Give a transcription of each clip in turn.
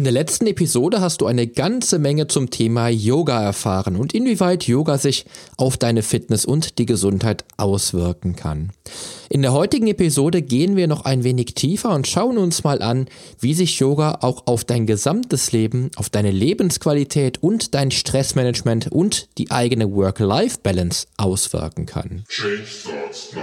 In der letzten Episode hast du eine ganze Menge zum Thema Yoga erfahren und inwieweit Yoga sich auf deine Fitness und die Gesundheit auswirken kann. In der heutigen Episode gehen wir noch ein wenig tiefer und schauen uns mal an, wie sich Yoga auch auf dein gesamtes Leben, auf deine Lebensqualität und dein Stressmanagement und die eigene Work-Life-Balance auswirken kann. Change thoughts now.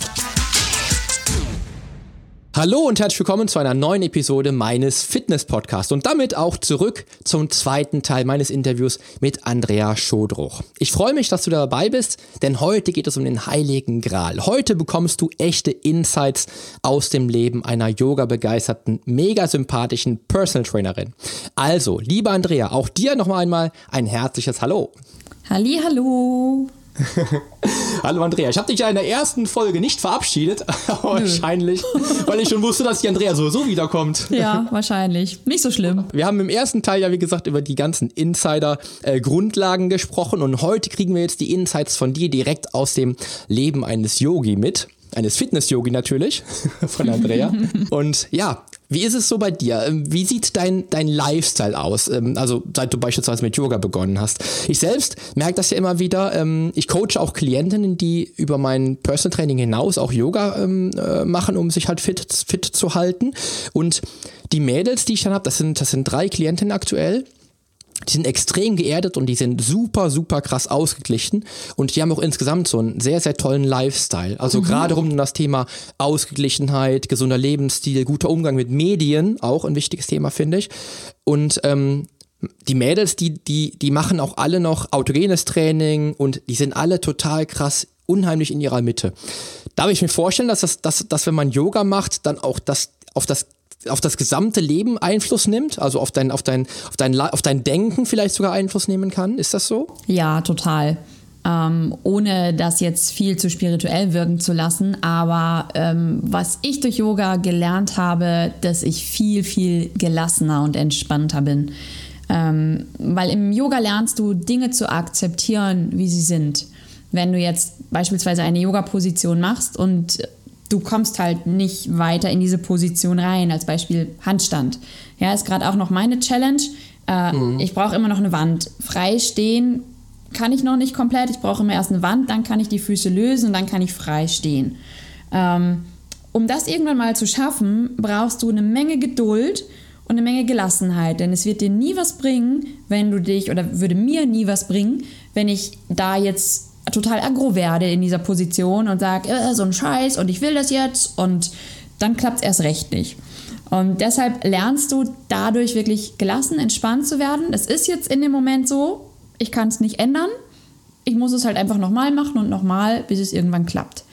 Hallo und herzlich willkommen zu einer neuen Episode meines Fitness-Podcasts und damit auch zurück zum zweiten Teil meines Interviews mit Andrea Schodruch. Ich freue mich, dass du dabei bist, denn heute geht es um den Heiligen Gral. Heute bekommst du echte Insights aus dem Leben einer yoga-begeisterten, mega sympathischen Personal Trainerin. Also, liebe Andrea, auch dir noch einmal ein herzliches Hallo. Halli, hallo. Hallo Andrea, ich habe dich ja in der ersten Folge nicht verabschiedet, wahrscheinlich, weil ich schon wusste, dass die Andrea sowieso wiederkommt. Ja, wahrscheinlich. Nicht so schlimm. Wir haben im ersten Teil ja, wie gesagt, über die ganzen Insider-Grundlagen gesprochen und heute kriegen wir jetzt die Insights von dir direkt aus dem Leben eines Yogi mit eines Fitness-Yogi natürlich, von Andrea. Und ja, wie ist es so bei dir? Ähm, wie sieht dein, dein Lifestyle aus? Ähm, also seit du beispielsweise mit Yoga begonnen hast. Ich selbst merke das ja immer wieder. Ähm, ich coache auch Klientinnen, die über mein Personal Training hinaus auch Yoga äh, machen, um sich halt fit, fit zu halten. Und die Mädels, die ich dann habe, das sind, das sind drei Klientinnen aktuell die sind extrem geerdet und die sind super, super krass ausgeglichen und die haben auch insgesamt so einen sehr, sehr tollen Lifestyle. Also mhm. gerade rund um das Thema Ausgeglichenheit, gesunder Lebensstil, guter Umgang mit Medien, auch ein wichtiges Thema, finde ich. Und ähm, die Mädels, die, die, die machen auch alle noch autogenes Training und die sind alle total krass unheimlich in ihrer Mitte. Darf ich mir vorstellen, dass, das, dass, dass wenn man Yoga macht, dann auch das auf das auf das gesamte Leben Einfluss nimmt, also auf dein, auf dein, auf dein, auf dein Denken vielleicht sogar Einfluss nehmen kann. Ist das so? Ja, total. Ähm, ohne das jetzt viel zu spirituell wirken zu lassen. Aber ähm, was ich durch Yoga gelernt habe, dass ich viel, viel gelassener und entspannter bin. Ähm, weil im Yoga lernst du Dinge zu akzeptieren, wie sie sind. Wenn du jetzt beispielsweise eine Yoga-Position machst und du kommst halt nicht weiter in diese Position rein. Als Beispiel Handstand. Ja, ist gerade auch noch meine Challenge. Äh, mhm. Ich brauche immer noch eine Wand. Frei stehen kann ich noch nicht komplett. Ich brauche immer erst eine Wand, dann kann ich die Füße lösen und dann kann ich frei stehen. Ähm, um das irgendwann mal zu schaffen, brauchst du eine Menge Geduld und eine Menge Gelassenheit, denn es wird dir nie was bringen, wenn du dich, oder würde mir nie was bringen, wenn ich da jetzt total aggro werde in dieser Position und sage, äh, so ein Scheiß und ich will das jetzt und dann klappt es erst recht nicht. Und deshalb lernst du dadurch wirklich gelassen, entspannt zu werden. Es ist jetzt in dem Moment so, ich kann es nicht ändern. Ich muss es halt einfach nochmal machen und nochmal, bis es irgendwann klappt.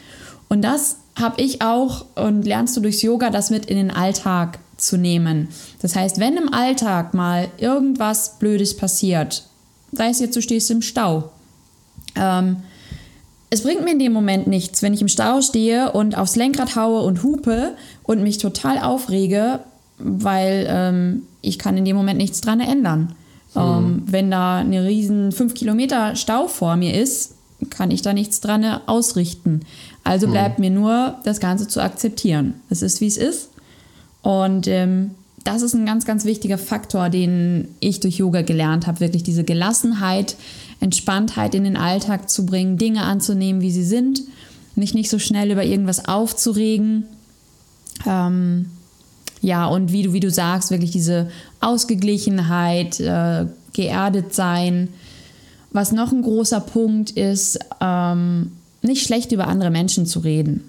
Und das habe ich auch und lernst du durchs Yoga, das mit in den Alltag zu nehmen. Das heißt, wenn im Alltag mal irgendwas Blödes passiert, sei es jetzt, du stehst im Stau, ähm, es bringt mir in dem Moment nichts, wenn ich im Stau stehe und aufs Lenkrad haue und hupe und mich total aufrege, weil ähm, ich kann in dem Moment nichts dran ändern. Hm. Ähm, wenn da eine riesen 5 Kilometer Stau vor mir ist, kann ich da nichts dran ausrichten. Also hm. bleibt mir nur, das Ganze zu akzeptieren. Es ist, wie es ist. Und ähm, das ist ein ganz, ganz wichtiger Faktor, den ich durch Yoga gelernt habe. Wirklich diese Gelassenheit, Entspanntheit in den Alltag zu bringen, Dinge anzunehmen, wie sie sind, mich nicht so schnell über irgendwas aufzuregen. Ähm, ja, und wie du, wie du sagst, wirklich diese Ausgeglichenheit, äh, geerdet sein. Was noch ein großer Punkt ist, ähm, nicht schlecht über andere Menschen zu reden.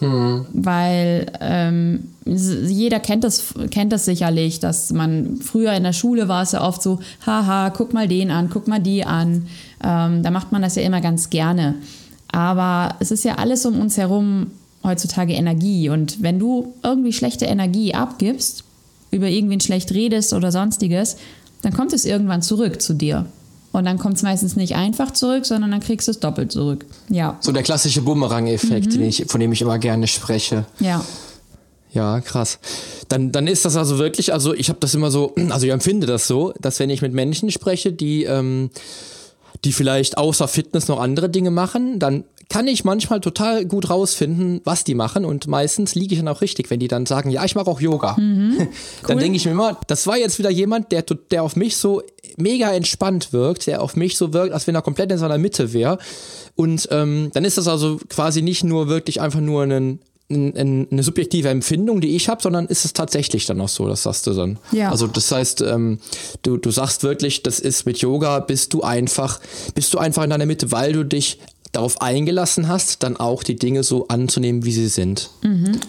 Hm. Weil ähm, jeder kennt das, kennt das sicherlich, dass man früher in der Schule war es ja oft so, haha, guck mal den an, guck mal die an. Ähm, da macht man das ja immer ganz gerne. Aber es ist ja alles um uns herum heutzutage Energie. Und wenn du irgendwie schlechte Energie abgibst, über irgendwen schlecht redest oder sonstiges, dann kommt es irgendwann zurück zu dir. Und dann kommt es meistens nicht einfach zurück, sondern dann kriegst du es doppelt zurück. Ja. So der klassische Bumerang-Effekt, mhm. von dem ich immer gerne spreche. Ja. Ja, krass. Dann, dann ist das also wirklich, also ich habe das immer so, also ich empfinde das so, dass wenn ich mit Menschen spreche, die, ähm, die vielleicht außer Fitness noch andere Dinge machen, dann kann ich manchmal total gut rausfinden, was die machen und meistens liege ich dann auch richtig, wenn die dann sagen, ja, ich mache auch Yoga. Mhm, cool. Dann denke ich mir immer, das war jetzt wieder jemand, der, der auf mich so mega entspannt wirkt, der auf mich so wirkt, als wenn er komplett in seiner Mitte wäre. Und ähm, dann ist das also quasi nicht nur wirklich einfach nur ein eine subjektive Empfindung, die ich habe, sondern ist es tatsächlich dann auch so, das sagst du dann. Ja. Also das heißt, ähm, du, du sagst wirklich, das ist mit Yoga, bist du einfach, bist du einfach in deiner Mitte, weil du dich darauf eingelassen hast, dann auch die Dinge so anzunehmen, wie sie sind. Mhm.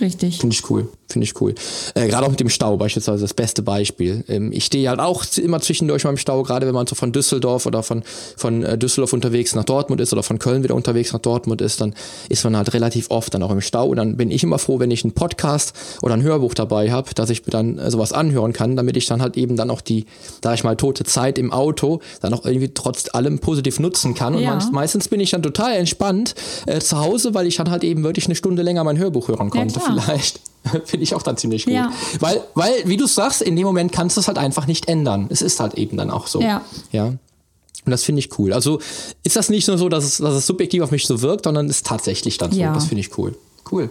Richtig. Finde ich cool. Finde ich cool. Äh, gerade auch mit dem Stau beispielsweise das beste Beispiel. Ähm, ich stehe halt auch immer zwischendurch mal im Stau, gerade wenn man so von Düsseldorf oder von, von äh, Düsseldorf unterwegs nach Dortmund ist oder von Köln wieder unterwegs nach Dortmund ist, dann ist man halt relativ oft dann auch im Stau. Und dann bin ich immer froh, wenn ich einen Podcast oder ein Hörbuch dabei habe, dass ich mir dann äh, sowas anhören kann, damit ich dann halt eben dann auch die, sag ich mal, tote Zeit im Auto dann auch irgendwie trotz allem positiv nutzen kann. Und ja. meistens bin ich dann total entspannt äh, zu Hause, weil ich dann halt eben wirklich eine Stunde länger mein Hörbuch hören konnte, ja, vielleicht. Finde ich auch dann ziemlich gut. Ja. Weil, weil, wie du sagst, in dem Moment kannst du es halt einfach nicht ändern. Es ist halt eben dann auch so. Ja. ja. Und das finde ich cool. Also ist das nicht nur so, dass es, dass es subjektiv auf mich so wirkt, sondern ist tatsächlich dann so. Ja. Das finde ich cool. Cool.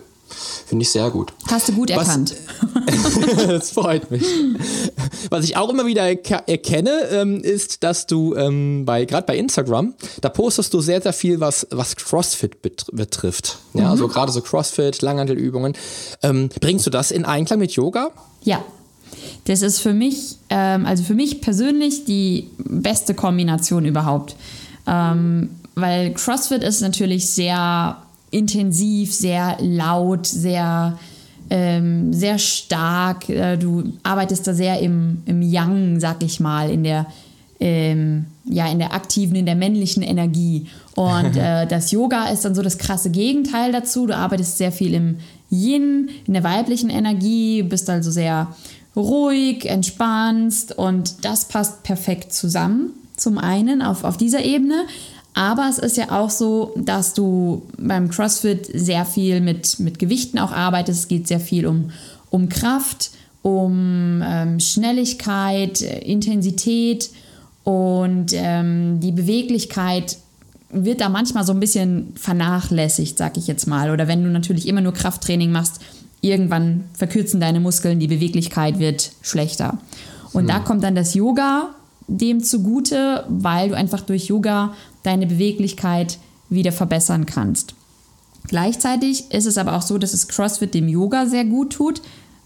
Finde ich sehr gut. Hast du gut Was, erkannt. das freut mich. Was ich auch immer wieder erkenne, ähm, ist, dass du ähm, bei gerade bei Instagram, da postest du sehr, sehr viel, was, was CrossFit betrifft. Ja, mhm. also gerade so CrossFit, Langhandelübungen. Ähm, bringst du das in Einklang mit Yoga? Ja. Das ist für mich, ähm, also für mich persönlich die beste Kombination überhaupt. Ähm, weil CrossFit ist natürlich sehr intensiv, sehr laut, sehr, ähm, sehr stark. Äh, du arbeitest da sehr im, im Yang, sag ich mal, in der, ähm, ja, in der aktiven, in der männlichen Energie. Und äh, das Yoga ist dann so das krasse Gegenteil dazu. Du arbeitest sehr viel im Yin, in der weiblichen Energie, bist also sehr ruhig, entspannst und das passt perfekt zusammen. Zum einen auf, auf dieser Ebene, aber es ist ja auch so, dass du beim CrossFit sehr viel mit, mit Gewichten auch arbeitest. Es geht sehr viel um, um Kraft, um ähm, Schnelligkeit, Intensität und ähm, die Beweglichkeit wird da manchmal so ein bisschen vernachlässigt, sag ich jetzt mal. Oder wenn du natürlich immer nur Krafttraining machst, irgendwann verkürzen deine Muskeln, die Beweglichkeit wird schlechter. Und hm. da kommt dann das Yoga dem zugute, weil du einfach durch Yoga deine Beweglichkeit wieder verbessern kannst. Gleichzeitig ist es aber auch so, dass es CrossFit dem Yoga sehr gut tut,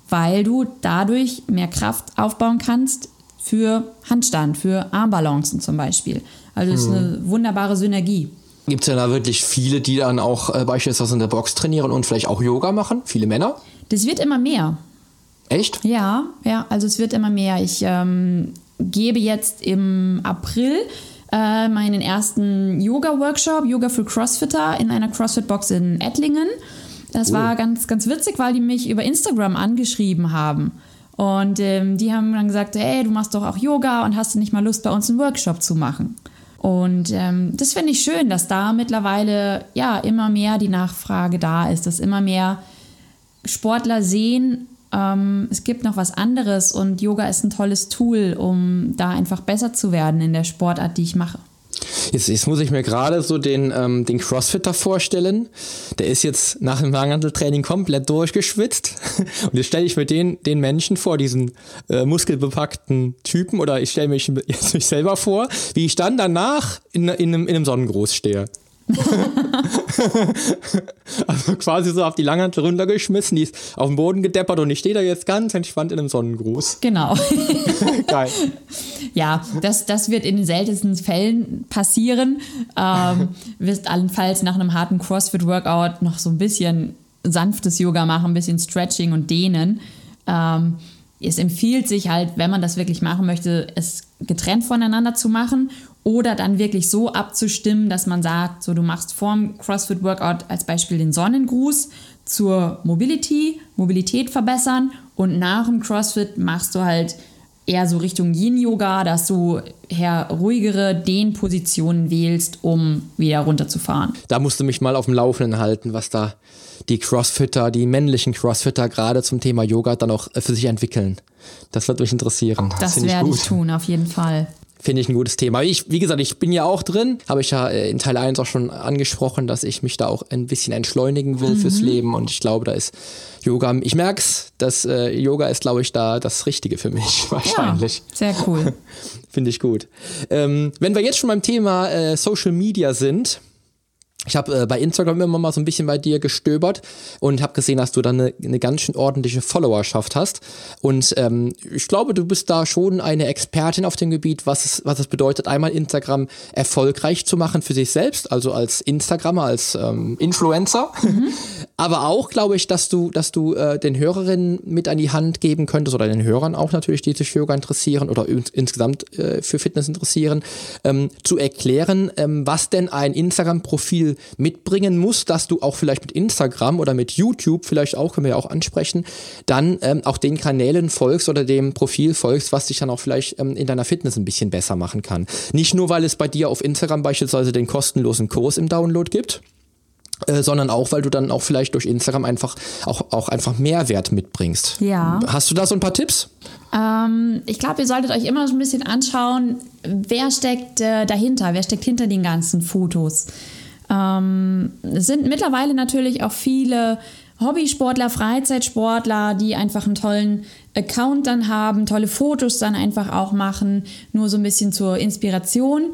weil du dadurch mehr Kraft aufbauen kannst für Handstand, für Armbalancen zum Beispiel. Also es ist eine hm. wunderbare Synergie. Gibt es ja da wirklich viele, die dann auch äh, beispielsweise in der Box trainieren und vielleicht auch Yoga machen? Viele Männer? Das wird immer mehr. Echt? Ja, ja, also es wird immer mehr. Ich ähm, gebe jetzt im April äh, meinen ersten Yoga-Workshop, Yoga für Crossfitter, in einer CrossFit-Box in Ettlingen. Das cool. war ganz, ganz witzig, weil die mich über Instagram angeschrieben haben. Und ähm, die haben dann gesagt, hey, du machst doch auch Yoga und hast du nicht mal Lust, bei uns einen Workshop zu machen? Und ähm, das finde ich schön, dass da mittlerweile ja immer mehr die Nachfrage da ist, dass immer mehr Sportler sehen, ähm, es gibt noch was anderes und Yoga ist ein tolles Tool, um da einfach besser zu werden in der Sportart, die ich mache. Jetzt, jetzt muss ich mir gerade so den, ähm, den Crossfitter vorstellen. Der ist jetzt nach dem Langhanteltraining komplett durchgeschwitzt. Und jetzt stelle ich mir den, den Menschen vor, diesen äh, muskelbepackten Typen, oder ich stelle mich jetzt mich selber vor, wie ich dann danach in, in, in einem Sonnengruß stehe. also quasi so auf die Langhantel runtergeschmissen, die ist auf den Boden gedeppert und ich stehe da jetzt ganz entspannt in einem Sonnengruß. Genau. Geil. Ja, das, das wird in den seltensten Fällen passieren. Ähm, wirst allenfalls nach einem harten CrossFit-Workout noch so ein bisschen sanftes Yoga machen, ein bisschen Stretching und Dehnen. Ähm, es empfiehlt sich halt, wenn man das wirklich machen möchte, es getrennt voneinander zu machen oder dann wirklich so abzustimmen, dass man sagt, so du machst vorm CrossFit Workout als Beispiel den Sonnengruß zur Mobility, Mobilität verbessern und nach dem CrossFit machst du halt eher so Richtung Yin-Yoga, dass du eher ruhigere Dehnpositionen wählst, um wieder runterzufahren. Da musst du mich mal auf dem Laufenden halten, was da die Crossfitter, die männlichen Crossfitter gerade zum Thema Yoga dann auch für sich entwickeln. Das wird mich interessieren. Das, das werde ich, ich tun, auf jeden Fall. Finde ich ein gutes Thema. Ich, wie gesagt, ich bin ja auch drin, habe ich ja äh, in Teil 1 auch schon angesprochen, dass ich mich da auch ein bisschen entschleunigen will mhm. fürs Leben und ich glaube, da ist Yoga, ich merke es, dass äh, Yoga ist, glaube ich, da das Richtige für mich wahrscheinlich. Ja, sehr cool. Finde ich gut. Ähm, wenn wir jetzt schon beim Thema äh, Social Media sind, ich habe äh, bei Instagram immer mal so ein bisschen bei dir gestöbert und habe gesehen, dass du da eine, eine ganz schön ordentliche Followerschaft hast. Und ähm, ich glaube, du bist da schon eine Expertin auf dem Gebiet, was es, was es bedeutet, einmal Instagram erfolgreich zu machen für sich selbst, also als Instagrammer, als ähm, Influencer. Mhm. Aber auch, glaube ich, dass du, dass du äh, den Hörerinnen mit an die Hand geben könntest oder den Hörern auch natürlich, die sich für Yoga interessieren oder ins, insgesamt äh, für Fitness interessieren, ähm, zu erklären, ähm, was denn ein Instagram-Profil mitbringen muss, dass du auch vielleicht mit Instagram oder mit YouTube, vielleicht auch, können wir ja auch ansprechen, dann ähm, auch den Kanälen folgst oder dem Profil folgst, was dich dann auch vielleicht ähm, in deiner Fitness ein bisschen besser machen kann. Nicht nur, weil es bei dir auf Instagram beispielsweise den kostenlosen Kurs im Download gibt, äh, sondern auch, weil du dann auch vielleicht durch Instagram einfach auch, auch einfach Mehrwert mitbringst. Ja. Hast du da so ein paar Tipps? Ähm, ich glaube, ihr solltet euch immer so ein bisschen anschauen, wer steckt äh, dahinter, wer steckt hinter den ganzen Fotos. Ähm, es sind mittlerweile natürlich auch viele Hobbysportler, Freizeitsportler, die einfach einen tollen Account dann haben, tolle Fotos dann einfach auch machen, nur so ein bisschen zur Inspiration.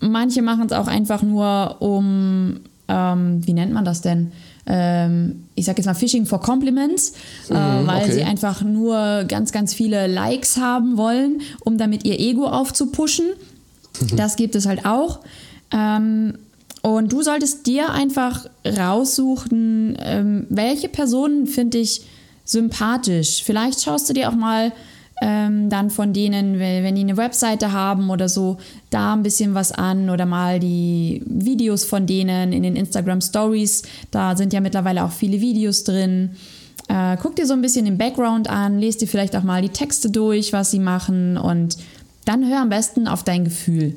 Manche machen es auch einfach nur, um, ähm, wie nennt man das denn? Ähm, ich sage jetzt mal Fishing for Compliments, äh, mhm, weil okay. sie einfach nur ganz, ganz viele Likes haben wollen, um damit ihr Ego aufzupuschen. Mhm. Das gibt es halt auch. Ähm, und du solltest dir einfach raussuchen, ähm, welche Personen finde ich sympathisch. Vielleicht schaust du dir auch mal ähm, dann von denen, wenn die eine Webseite haben oder so, da ein bisschen was an oder mal die Videos von denen in den Instagram Stories. Da sind ja mittlerweile auch viele Videos drin. Äh, guck dir so ein bisschen den Background an, lest dir vielleicht auch mal die Texte durch, was sie machen und dann hör am besten auf dein Gefühl.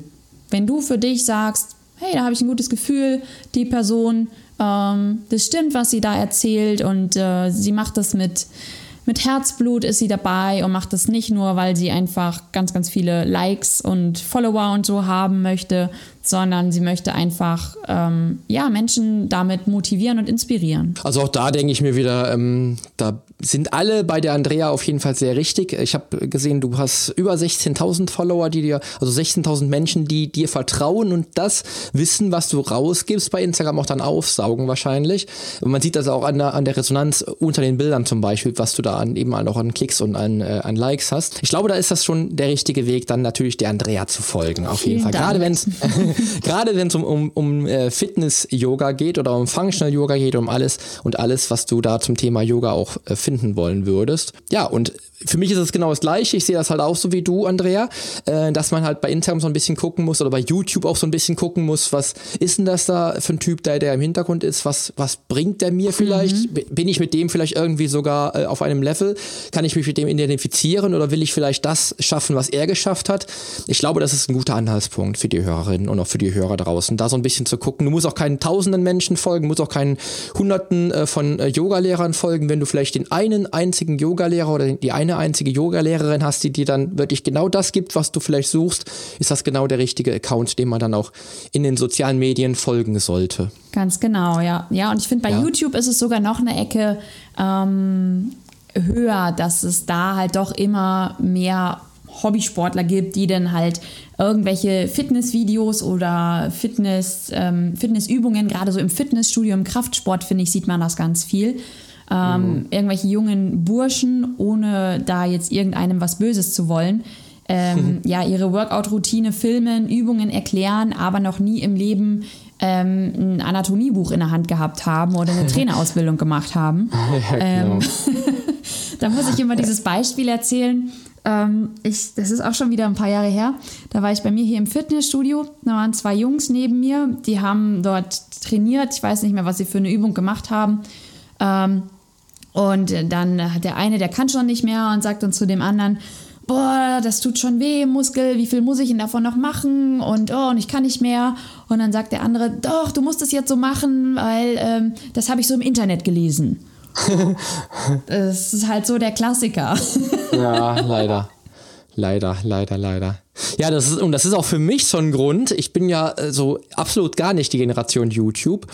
Wenn du für dich sagst, hey, da habe ich ein gutes Gefühl, die Person, ähm, das stimmt, was sie da erzählt und äh, sie macht das mit, mit Herzblut, ist sie dabei und macht das nicht nur, weil sie einfach ganz, ganz viele Likes und Follower und so haben möchte, sondern sie möchte einfach ähm, ja, Menschen damit motivieren und inspirieren. Also auch da denke ich mir wieder, ähm, da sind alle bei der Andrea auf jeden Fall sehr richtig. Ich habe gesehen, du hast über 16.000 Follower, die dir, also 16.000 Menschen, die dir vertrauen und das Wissen, was du rausgibst bei Instagram auch dann aufsaugen wahrscheinlich. Und man sieht das auch an der, an der Resonanz unter den Bildern zum Beispiel, was du da an, eben auch an Klicks und an, äh, an Likes hast. Ich glaube, da ist das schon der richtige Weg, dann natürlich der Andrea zu folgen, auf Vielen jeden Fall. Dank. Gerade wenn es Gerade wenn es um, um, um äh, Fitness-Yoga geht oder um Functional-Yoga geht, um alles und alles, was du da zum Thema Yoga auch äh, finden wollen würdest. Ja, und für mich ist es genau das Gleiche. Ich sehe das halt auch so wie du, Andrea, äh, dass man halt bei Instagram so ein bisschen gucken muss oder bei YouTube auch so ein bisschen gucken muss, was ist denn das da für ein Typ, der, der im Hintergrund ist? Was, was bringt der mir vielleicht? Mhm. Bin ich mit dem vielleicht irgendwie sogar äh, auf einem Level? Kann ich mich mit dem identifizieren oder will ich vielleicht das schaffen, was er geschafft hat? Ich glaube, das ist ein guter Anhaltspunkt für die Hörerinnen und auch für die Hörer draußen, da so ein bisschen zu gucken. Du musst auch keinen tausenden Menschen folgen, musst auch keinen hunderten äh, von äh, Yogalehrern folgen, wenn du vielleicht den einen einzigen Yogalehrer oder die eine eine einzige Yoga-Lehrerin hast, die dir dann wirklich genau das gibt, was du vielleicht suchst, ist das genau der richtige Account, dem man dann auch in den sozialen Medien folgen sollte. Ganz genau, ja. Ja, und ich finde, bei ja. YouTube ist es sogar noch eine Ecke ähm, höher, dass es da halt doch immer mehr Hobbysportler gibt, die dann halt irgendwelche Fitnessvideos oder Fitness, ähm, Fitnessübungen, gerade so im Fitnessstudio, im Kraftsport, finde ich, sieht man das ganz viel ähm, mhm. irgendwelche jungen Burschen, ohne da jetzt irgendeinem was Böses zu wollen, ähm, ja, ihre Workout-Routine filmen, Übungen erklären, aber noch nie im Leben ähm, ein Anatomiebuch in der Hand gehabt haben oder eine Trainerausbildung gemacht haben. Ja, genau. ähm, da muss ich immer dieses Beispiel erzählen. Ähm, ich, das ist auch schon wieder ein paar Jahre her. Da war ich bei mir hier im Fitnessstudio. Da waren zwei Jungs neben mir, die haben dort trainiert. Ich weiß nicht mehr, was sie für eine Übung gemacht haben. Ähm, und dann hat der eine, der kann schon nicht mehr und sagt dann zu dem anderen, boah, das tut schon weh Muskel, wie viel muss ich denn davon noch machen? Und oh, und ich kann nicht mehr. Und dann sagt der andere, doch, du musst es jetzt so machen, weil ähm, das habe ich so im Internet gelesen. das ist halt so der Klassiker. ja, leider. Leider, leider, leider. Ja, das ist, und das ist auch für mich so ein Grund. Ich bin ja äh, so absolut gar nicht die Generation YouTube.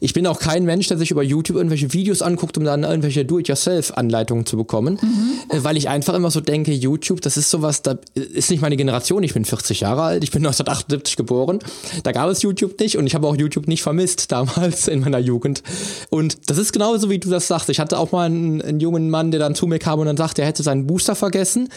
Ich bin auch kein Mensch, der sich über YouTube irgendwelche Videos anguckt, um dann irgendwelche Do-it-yourself-Anleitungen zu bekommen. Mhm. Äh, weil ich einfach immer so denke, YouTube, das ist sowas, da ist nicht meine Generation. Ich bin 40 Jahre alt, ich bin 1978 geboren. Da gab es YouTube nicht und ich habe auch YouTube nicht vermisst damals in meiner Jugend. Und das ist genauso, wie du das sagst. Ich hatte auch mal einen, einen jungen Mann, der dann zu mir kam und dann sagte, er hätte seinen Booster vergessen.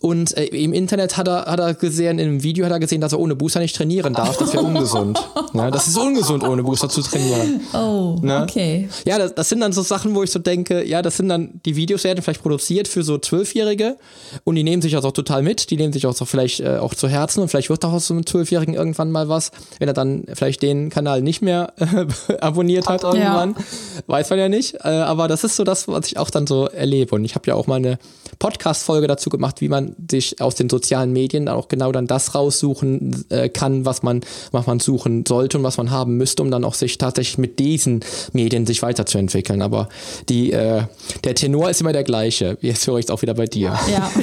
Und äh, im Internet hat er, hat er gesehen, in einem Video hat er gesehen, dass er ohne Booster nicht trainieren darf. Das wäre ungesund. Ja, das ist ungesund, ohne Booster zu trainieren. Oh, ne? okay. Ja, das, das, sind dann so Sachen, wo ich so denke, ja, das sind dann, die Videos werden vielleicht produziert für so Zwölfjährige und die nehmen sich das auch total mit, die nehmen sich auch so vielleicht äh, auch zu Herzen und vielleicht wird auch aus so einem Zwölfjährigen irgendwann mal was, wenn er dann vielleicht den Kanal nicht mehr äh, abonniert hat irgendwann. Ja. Weiß man ja nicht. Äh, aber das ist so das, was ich auch dann so erlebe. Und ich habe ja auch mal eine Podcast-Folge dazu gemacht, wie man sich aus den sozialen Medien auch genau dann das raussuchen äh, kann, was man, was man suchen sollte und was man haben müsste, um dann auch sich tatsächlich mit diesen Medien sich weiterzuentwickeln. Aber die, äh, der Tenor ist immer der gleiche. Jetzt höre ich es auch wieder bei dir. Ja.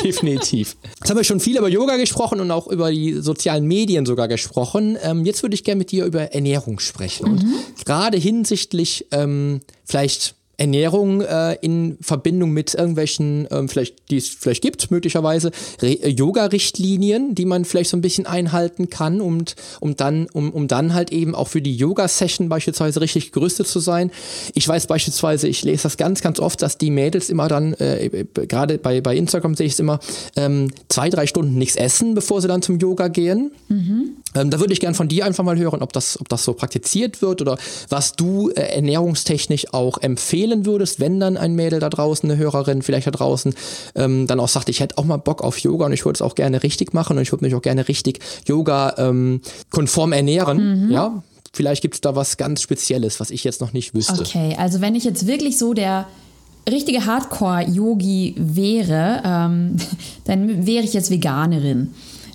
Definitiv. Jetzt haben wir schon viel über Yoga gesprochen und auch über die sozialen Medien sogar gesprochen. Ähm, jetzt würde ich gerne mit dir über Ernährung sprechen. Mhm. Und gerade hinsichtlich ähm, vielleicht Ernährung äh, in Verbindung mit irgendwelchen, ähm, vielleicht, die es vielleicht gibt, möglicherweise, äh, Yoga-Richtlinien, die man vielleicht so ein bisschen einhalten kann, und, um, dann, um, um dann halt eben auch für die Yoga-Session beispielsweise richtig gerüstet zu sein. Ich weiß beispielsweise, ich lese das ganz, ganz oft, dass die Mädels immer dann, äh, äh gerade bei, bei Instagram sehe ich es immer, ähm, zwei, drei Stunden nichts essen, bevor sie dann zum Yoga gehen. Mhm. Ähm, da würde ich gern von dir einfach mal hören, ob das, ob das so praktiziert wird oder was du äh, ernährungstechnisch auch empfehlen würdest, wenn dann ein Mädel da draußen, eine Hörerin vielleicht da draußen, ähm, dann auch sagt, ich hätte auch mal Bock auf Yoga und ich würde es auch gerne richtig machen und ich würde mich auch gerne richtig Yoga-konform ähm, ernähren. Mhm. Ja, vielleicht gibt es da was ganz Spezielles, was ich jetzt noch nicht wüsste. Okay, also wenn ich jetzt wirklich so der richtige Hardcore-Yogi wäre, ähm, dann wäre ich jetzt Veganerin.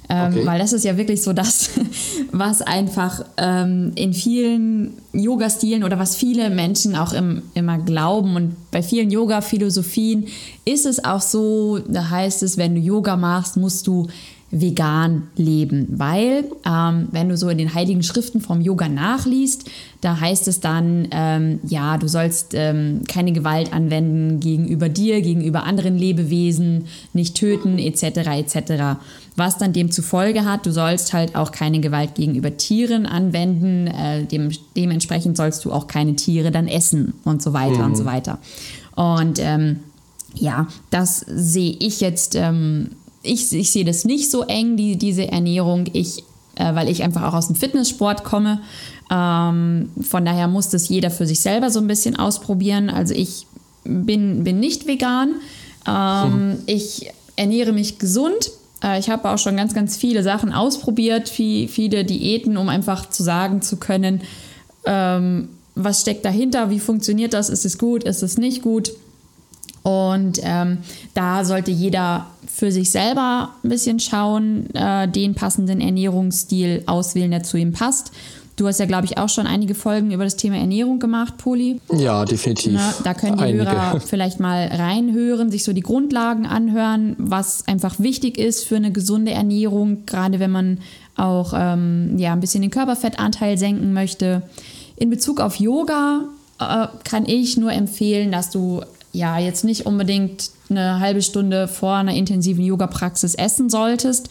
Ähm, okay. Weil das ist ja wirklich so das, was einfach ähm, in vielen Yoga-Stilen oder was viele Menschen auch im, immer glauben und bei vielen Yoga-Philosophien ist es auch so, da heißt es, wenn du Yoga machst, musst du vegan leben, weil ähm, wenn du so in den heiligen Schriften vom Yoga nachliest, da heißt es dann, ähm, ja, du sollst ähm, keine Gewalt anwenden gegenüber dir, gegenüber anderen Lebewesen, nicht töten, etc., etc. Was dann dem zufolge hat, du sollst halt auch keine Gewalt gegenüber Tieren anwenden, äh, dem, dementsprechend sollst du auch keine Tiere dann essen und so weiter mhm. und so mhm. weiter. Und ähm, ja, das sehe ich jetzt ähm, ich, ich sehe das nicht so eng, die, diese Ernährung, ich, äh, weil ich einfach auch aus dem Fitnesssport komme. Ähm, von daher muss das jeder für sich selber so ein bisschen ausprobieren. Also ich bin, bin nicht vegan. Ähm, hm. Ich ernähre mich gesund. Äh, ich habe auch schon ganz, ganz viele Sachen ausprobiert, viel, viele Diäten, um einfach zu sagen zu können, ähm, was steckt dahinter, wie funktioniert das, ist es gut, ist es nicht gut. Und ähm, da sollte jeder für sich selber ein bisschen schauen, äh, den passenden Ernährungsstil auswählen, der zu ihm passt. Du hast ja, glaube ich, auch schon einige Folgen über das Thema Ernährung gemacht, Poli. Ja, definitiv. Na, da können die einige. Hörer vielleicht mal reinhören, sich so die Grundlagen anhören, was einfach wichtig ist für eine gesunde Ernährung, gerade wenn man auch ähm, ja, ein bisschen den Körperfettanteil senken möchte. In Bezug auf Yoga äh, kann ich nur empfehlen, dass du ja jetzt nicht unbedingt eine halbe Stunde vor einer intensiven Yoga-Praxis essen solltest,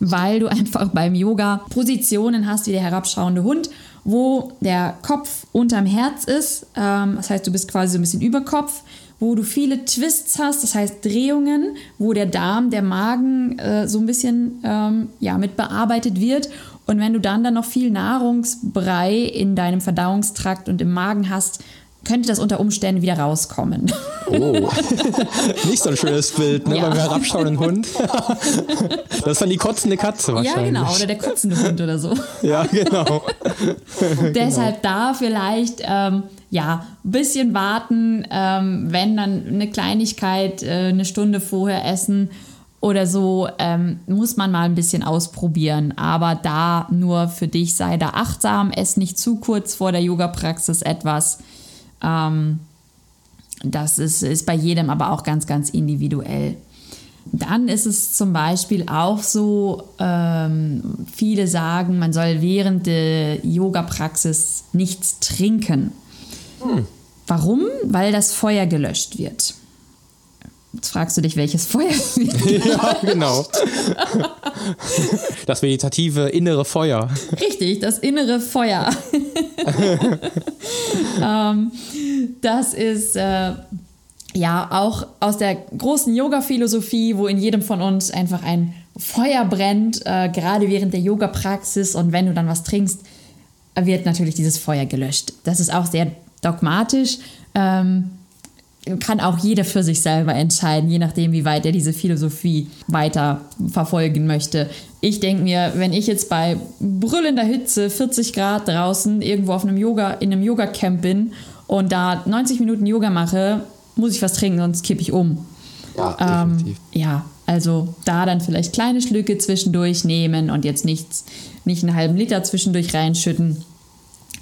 weil du einfach beim Yoga Positionen hast wie der herabschauende Hund, wo der Kopf unterm Herz ist. Ähm, das heißt, du bist quasi so ein bisschen über Kopf, wo du viele Twists hast, das heißt Drehungen, wo der Darm, der Magen äh, so ein bisschen ähm, ja, mit bearbeitet wird. Und wenn du dann dann noch viel Nahrungsbrei in deinem Verdauungstrakt und im Magen hast, könnte das unter Umständen wieder rauskommen. Oh, nicht so ein schönes Bild, ne? Ja. beim herabschauenden Hund. Das ist dann die kotzende Katze Ja, wahrscheinlich. genau, oder der kotzende Hund oder so. Ja, genau. Deshalb da vielleicht ähm, ja ein bisschen warten, ähm, wenn dann eine Kleinigkeit äh, eine Stunde vorher essen oder so, ähm, muss man mal ein bisschen ausprobieren. Aber da nur für dich sei da achtsam, ess nicht zu kurz vor der Yoga-Praxis etwas. Ähm, das ist, ist bei jedem aber auch ganz, ganz individuell. Dann ist es zum Beispiel auch so, ähm, viele sagen, man soll während der Yoga-Praxis nichts trinken. Warum? Weil das Feuer gelöscht wird. Jetzt fragst du dich, welches Feuer. Ja, genau. Das meditative innere Feuer. Richtig, das innere Feuer. ähm, das ist äh, ja auch aus der großen Yoga-Philosophie, wo in jedem von uns einfach ein Feuer brennt, äh, gerade während der Yoga-Praxis. Und wenn du dann was trinkst, wird natürlich dieses Feuer gelöscht. Das ist auch sehr dogmatisch. Ähm, kann auch jeder für sich selber entscheiden, je nachdem, wie weit er diese Philosophie weiter verfolgen möchte. Ich denke mir, wenn ich jetzt bei brüllender Hitze, 40 Grad draußen, irgendwo auf einem Yoga, in einem Yoga-Camp bin und da 90 Minuten Yoga mache, muss ich was trinken, sonst kippe ich um. Ja, Ähm, ja, also da dann vielleicht kleine Schlücke zwischendurch nehmen und jetzt nichts, nicht einen halben Liter zwischendurch reinschütten.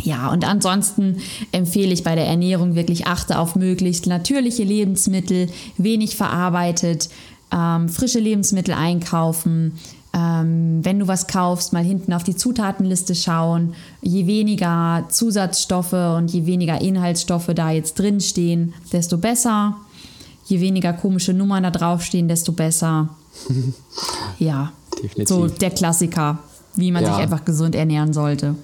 Ja, und ansonsten empfehle ich bei der Ernährung wirklich achte auf möglichst natürliche Lebensmittel, wenig verarbeitet, ähm, frische Lebensmittel einkaufen. Ähm, wenn du was kaufst, mal hinten auf die Zutatenliste schauen. Je weniger Zusatzstoffe und je weniger Inhaltsstoffe da jetzt drinstehen, desto besser. Je weniger komische Nummern da draufstehen, desto besser. ja, Definitiv. so der Klassiker, wie man Ja. sich einfach gesund ernähren sollte.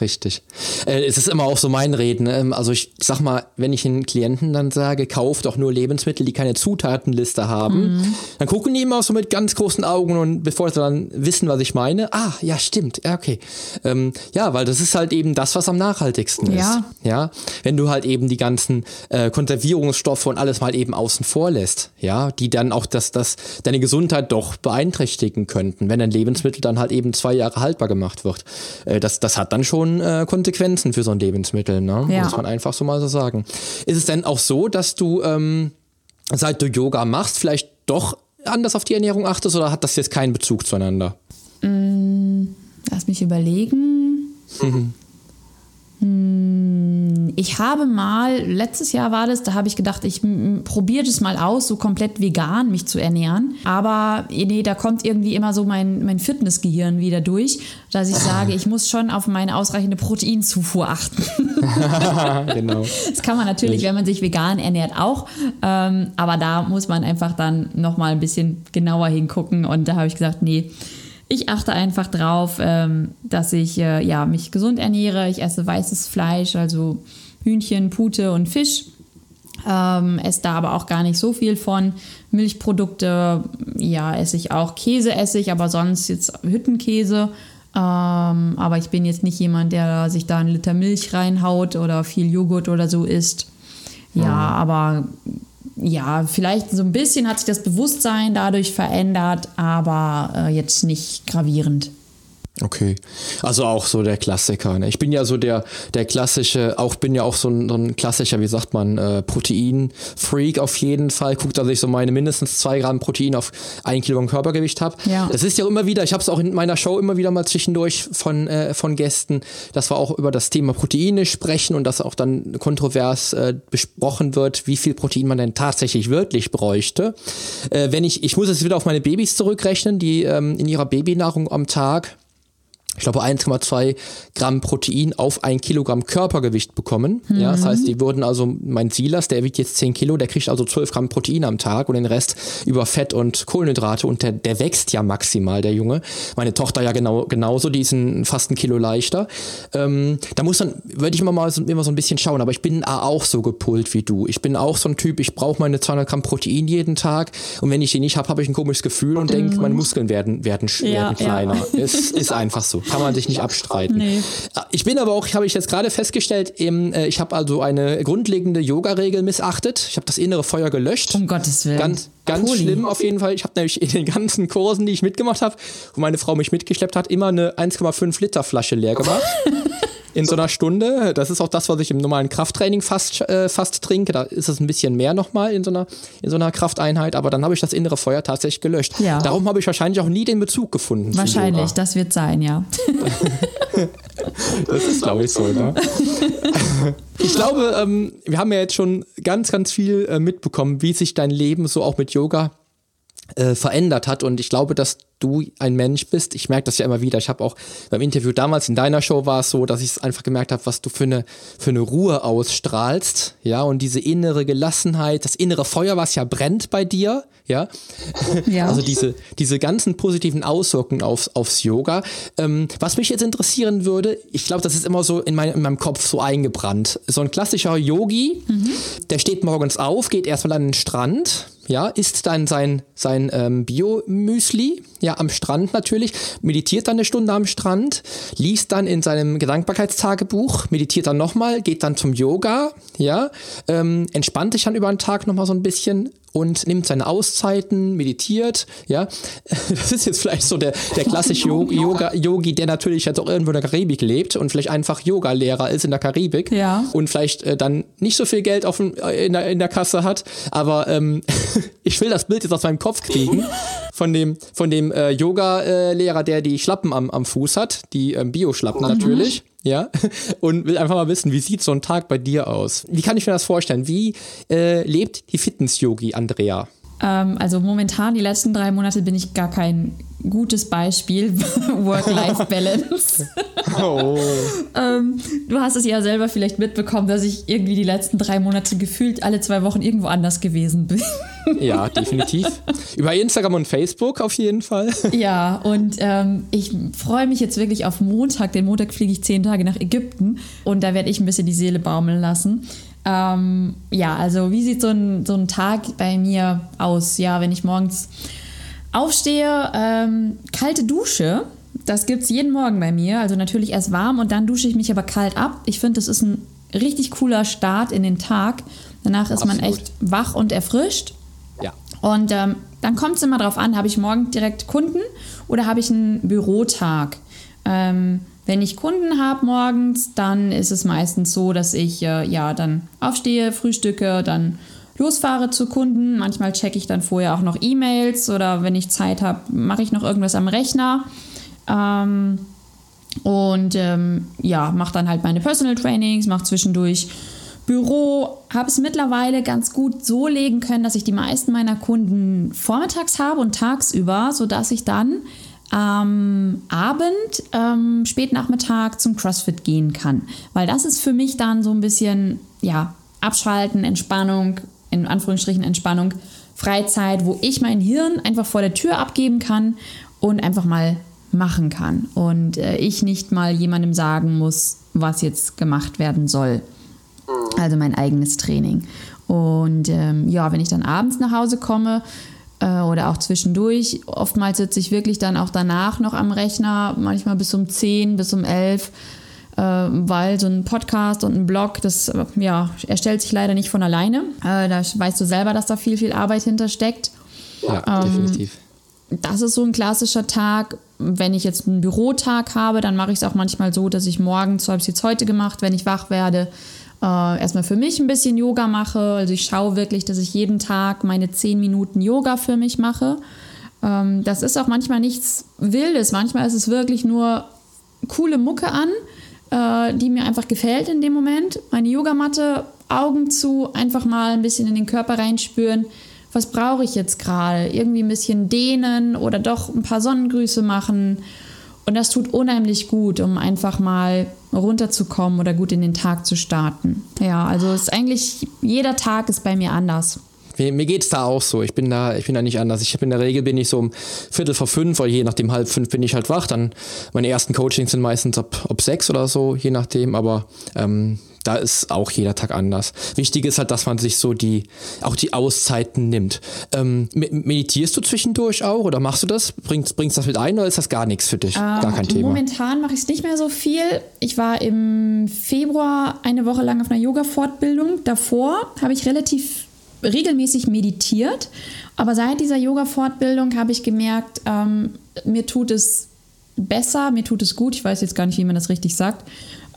Richtig. Äh, es ist immer auch so mein Reden. Ähm, also ich sag mal, wenn ich den Klienten dann sage, kauf doch nur Lebensmittel, die keine Zutatenliste haben, dann gucken die immer so mit ganz großen Augen und bevor sie dann wissen, was ich meine, ah, ja, stimmt, ja, okay. Ähm, ja, weil das ist halt eben das, was am nachhaltigsten Ja. ist. Ja. Wenn du halt eben die ganzen äh, Konservierungsstoffe und alles mal eben außen vor lässt, ja, die dann auch das, das, deine Gesundheit doch beeinträchtigen könnten, wenn ein Lebensmittel dann halt eben zwei Jahre haltbar gemacht wird. Äh, das, das hat dann schon äh, Konsequenzen für so ein Lebensmittel, ne? Ja. Muss man einfach so mal so sagen. Ist es denn auch so, dass du, ähm, seit du Yoga machst, vielleicht doch anders auf die Ernährung achtest oder hat das jetzt keinen Bezug zueinander? Lass mich überlegen. Hm, Ich habe mal, letztes Jahr war das, da habe ich gedacht, ich probiere das mal aus, so komplett vegan mich zu ernähren. Aber eh, nee, da kommt irgendwie immer so mein, mein Fitnessgehirn wieder durch, dass ich sage, ich muss schon auf meine ausreichende Proteinzufuhr achten. genau. Das kann man natürlich, wenn man sich vegan ernährt, auch. Ähm, aber da muss man einfach dann nochmal ein bisschen genauer hingucken. Und da habe ich gesagt, nee, ich achte einfach drauf, ähm, dass ich äh, ja, mich gesund ernähre. Ich esse weißes Fleisch, also Hühnchen, Pute und Fisch. Ähm, esse da aber auch gar nicht so viel von. Milchprodukte, ja, esse ich auch. Käse esse ich, aber sonst jetzt Hüttenkäse. Ähm, aber ich bin jetzt nicht jemand, der sich da einen Liter Milch reinhaut oder viel Joghurt oder so isst. Ja, aber ja, vielleicht so ein bisschen hat sich das Bewusstsein dadurch verändert, aber äh, jetzt nicht gravierend. Okay. Also auch so der Klassiker. Ne? Ich bin ja so der, der klassische, auch bin ja auch so ein, so ein klassischer, wie sagt man, äh, Protein-Freak auf jeden Fall. Guckt, dass ich so meine mindestens zwei Gramm Protein auf ein Kilogramm Körpergewicht habe. Ja. Das ist ja immer wieder, ich habe es auch in meiner Show immer wieder mal zwischendurch von, äh, von Gästen, dass wir auch über das Thema Proteine sprechen und dass auch dann kontrovers äh, besprochen wird, wie viel Protein man denn tatsächlich wirklich bräuchte. Äh, wenn ich, ich muss es wieder auf meine Babys zurückrechnen, die ähm, in ihrer Babynahrung am Tag ich glaube, 1,2 Gramm Protein auf ein Kilogramm Körpergewicht bekommen. Ja, das heißt, die würden also, mein Silas, der wiegt jetzt 10 Kilo, der kriegt also 12 Gramm Protein am Tag und den Rest über Fett und Kohlenhydrate und der, der wächst ja maximal, der Junge. Meine Tochter ja genau, genauso, die ist ein, fast ein Kilo leichter. Ähm, da muss dann, würde ich immer mal so, immer so ein bisschen schauen, aber ich bin auch so gepult wie du. Ich bin auch so ein Typ, ich brauche meine 200 Gramm Protein jeden Tag und wenn ich die nicht habe, habe ich ein komisches Gefühl und denke, meine Muskeln werden, werden, Ja, werden ja. kleiner. Es ist einfach so. So. Kann man sich nicht abstreiten. Nee. Ich bin aber auch, habe ich jetzt gerade festgestellt, eben, äh, ich habe also eine grundlegende Yoga-Regel missachtet. Ich habe das innere Feuer gelöscht. Um Gottes Willen. Ganz, ganz Poli. schlimm auf jeden Fall. Ich habe nämlich in den ganzen Kursen, die ich mitgemacht habe, wo meine Frau mich mitgeschleppt hat, immer eine 1,5 Liter Flasche leer gemacht. In so einer Stunde. Das ist auch das, was ich im normalen Krafttraining fast, äh, fast trinke. Da ist es ein bisschen mehr nochmal in so einer, in so einer Krafteinheit. Aber dann habe ich das innere Feuer tatsächlich gelöscht. Ja. Darum habe ich wahrscheinlich auch nie den Bezug gefunden. Wahrscheinlich, das wird sein, ja. Das ist, glaube ich, so, ne? Ich glaube, ähm, wir haben ja jetzt schon ganz, ganz viel äh, mitbekommen, wie sich dein Leben so auch mit Yoga äh, verändert hat. Und ich glaube, dass du ein Mensch bist. Ich merke das ja immer wieder. Ich habe auch beim Interview damals in deiner Show war es so, dass ich es einfach gemerkt habe, was du für eine, für eine Ruhe ausstrahlst. Ja, und diese innere Gelassenheit, das innere Feuer, was ja brennt bei dir. Ja, Ja. also diese, diese ganzen positiven Auswirkungen aufs, aufs Yoga. Ähm, was mich jetzt interessieren würde, ich glaube, das ist immer so in, mein, in meinem Kopf so eingebrannt. So ein klassischer Yogi, der steht morgens auf, geht erstmal an den Strand, ja, isst dann sein, sein ähm, Bio-Müsli, ja, am Strand natürlich, meditiert dann eine Stunde am Strand, liest dann in seinem Gedankbarkeitstagebuch, meditiert dann nochmal, geht dann zum Yoga, ja, ähm, entspannt sich dann über den Tag nochmal so ein bisschen und nimmt seine Auszeiten, meditiert, ja. Das ist jetzt vielleicht so der, der klassische Yo- Yoga, Yogi, der natürlich jetzt auch irgendwo in der Karibik lebt und vielleicht einfach Yoga-Lehrer ist in der Karibik Ja. und vielleicht äh, dann nicht so viel Geld auf äh, in, der, in der Kasse hat, aber ähm, ich will das Bild jetzt aus meinem Kopf kriegen von dem, von dem äh, Yoga-Lehrer, der die Schlappen am, am Fuß hat, die ähm, Bio-Schlappen natürlich. Ja, und will einfach mal wissen, wie sieht so ein Tag bei dir aus? Wie kann ich mir das vorstellen? Wie äh, lebt die Fitness-Yogi Andrea? Ähm, also momentan, die letzten drei Monate, bin ich gar kein gutes Beispiel. Work-Life-Balance. Oh. ähm, du hast es ja selber vielleicht mitbekommen, dass ich irgendwie die letzten drei Monate gefühlt alle zwei Wochen irgendwo anders gewesen bin. Ja, definitiv. Über Instagram und Facebook auf jeden Fall. ja, und ähm, ich freue mich jetzt wirklich auf Montag. Den Montag fliege ich zehn Tage nach Ägypten und da werde ich ein bisschen die Seele baumeln lassen. Ähm, ja, also wie sieht so ein, so ein Tag bei mir aus? Ja, wenn ich morgens aufstehe, ähm, kalte Dusche. Das gibt es jeden Morgen bei mir. Also natürlich erst warm und dann dusche ich mich aber kalt ab. Ich finde, das ist ein richtig cooler Start in den Tag. Danach ist man Absolut. echt wach und erfrischt. Ja. Und ähm, dann kommt es immer darauf an, habe ich morgen direkt Kunden oder habe ich einen Bürotag? Ähm, wenn ich Kunden habe morgens, dann ist es meistens so, dass ich äh, ja dann aufstehe, frühstücke, dann losfahre zu Kunden. Manchmal checke ich dann vorher auch noch E-Mails oder wenn ich Zeit habe, mache ich noch irgendwas am Rechner. Ähm, und ähm, ja, mache dann halt meine Personal Trainings, mache zwischendurch Büro, habe es mittlerweile ganz gut so legen können, dass ich die meisten meiner Kunden vormittags habe und tagsüber, sodass ich dann am Abend, ähm, spät Nachmittag zum CrossFit gehen kann. Weil das ist für mich dann so ein bisschen, ja, Abschalten, Entspannung, in Anführungsstrichen Entspannung, Freizeit, wo ich mein Hirn einfach vor der Tür abgeben kann und einfach mal machen kann. Und äh, ich nicht mal jemandem sagen muss, was jetzt gemacht werden soll. Also mein eigenes Training. Und ähm, ja, wenn ich dann abends nach Hause komme äh, oder auch zwischendurch, oftmals sitze ich wirklich dann auch danach noch am Rechner, manchmal bis um 10, bis um 11, äh, weil so ein Podcast und ein Blog, das ja, erstellt sich leider nicht von alleine. Äh, da weißt du selber, dass da viel, viel Arbeit hintersteckt. Ja, definitiv. Das ist so ein klassischer Tag. Wenn ich jetzt einen Bürotag habe, dann mache ich es auch manchmal so, dass ich morgens, so habe ich es jetzt heute gemacht, wenn ich wach werde, äh, erstmal für mich ein bisschen Yoga mache. Also ich schaue wirklich, dass ich jeden Tag meine 10 Minuten Yoga für mich mache. Ähm, das ist auch manchmal nichts Wildes. Manchmal ist es wirklich nur coole Mucke an, äh, die mir einfach gefällt in dem Moment. Meine Yogamatte, Augen zu, einfach mal ein bisschen in den Körper reinspüren. Was brauche ich jetzt gerade? Irgendwie ein bisschen dehnen oder doch ein paar Sonnengrüße machen. Und das tut unheimlich gut, um einfach mal runterzukommen oder gut in den Tag zu starten. Ja, also es ist eigentlich, jeder Tag ist bei mir anders. Mir, mir geht's da auch so. Ich bin da, ich bin da nicht anders. Ich habe in der Regel bin ich so um Viertel vor fünf oder je nachdem halb fünf bin ich halt wach. Dann meine ersten Coachings sind meistens ab, ab sechs oder so, je nachdem. Aber ähm, da ist auch jeder Tag anders. Wichtig ist halt, dass man sich so die, auch die Auszeiten nimmt. Ähm, meditierst du zwischendurch auch oder machst du das? Bringst, bringst das mit ein oder ist das gar nichts für dich? Ähm, gar kein Thema? Momentan mache ich es nicht mehr so viel. Ich war im Februar eine Woche lang auf einer Yoga-Fortbildung. Davor habe ich relativ regelmäßig meditiert. Aber seit dieser Yoga-Fortbildung habe ich gemerkt, ähm, mir tut es besser, mir tut es gut, ich weiß jetzt gar nicht, wie man das richtig sagt,